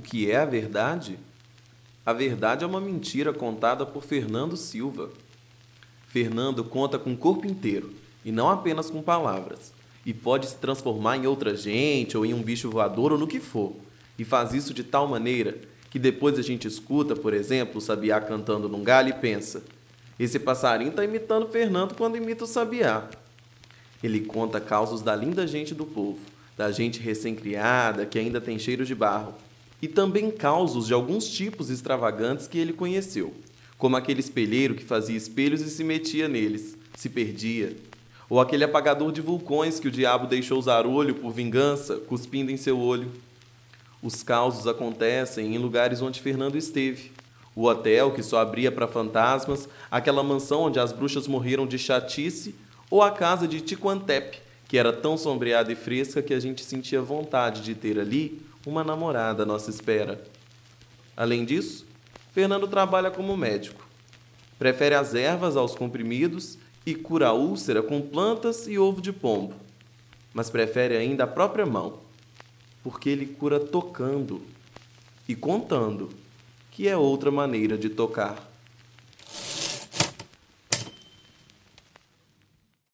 que é a verdade? A verdade é uma mentira contada por Fernando Silva. Fernando conta com o corpo inteiro e não apenas com palavras, e pode se transformar em outra gente ou em um bicho voador ou no que for, e faz isso de tal maneira que depois a gente escuta, por exemplo, o sabiá cantando num galho e pensa: esse passarinho está imitando Fernando quando imita o sabiá. Ele conta causos da linda gente do povo, da gente recém-criada que ainda tem cheiro de barro, e também causos de alguns tipos extravagantes que ele conheceu, como aquele espelheiro que fazia espelhos e se metia neles, se perdia, ou aquele apagador de vulcões que o diabo deixou usar olho por vingança, cuspindo em seu olho. Os causos acontecem em lugares onde Fernando esteve. O hotel que só abria para fantasmas, aquela mansão onde as bruxas morreram de chatice, ou a casa de Tiquantep, que era tão sombreada e fresca que a gente sentia vontade de ter ali uma namorada à nossa espera. Além disso, Fernando trabalha como médico. Prefere as ervas aos comprimidos e cura a úlcera com plantas e ovo de pombo. Mas prefere ainda a própria mão, porque ele cura tocando e contando, que é outra maneira de tocar.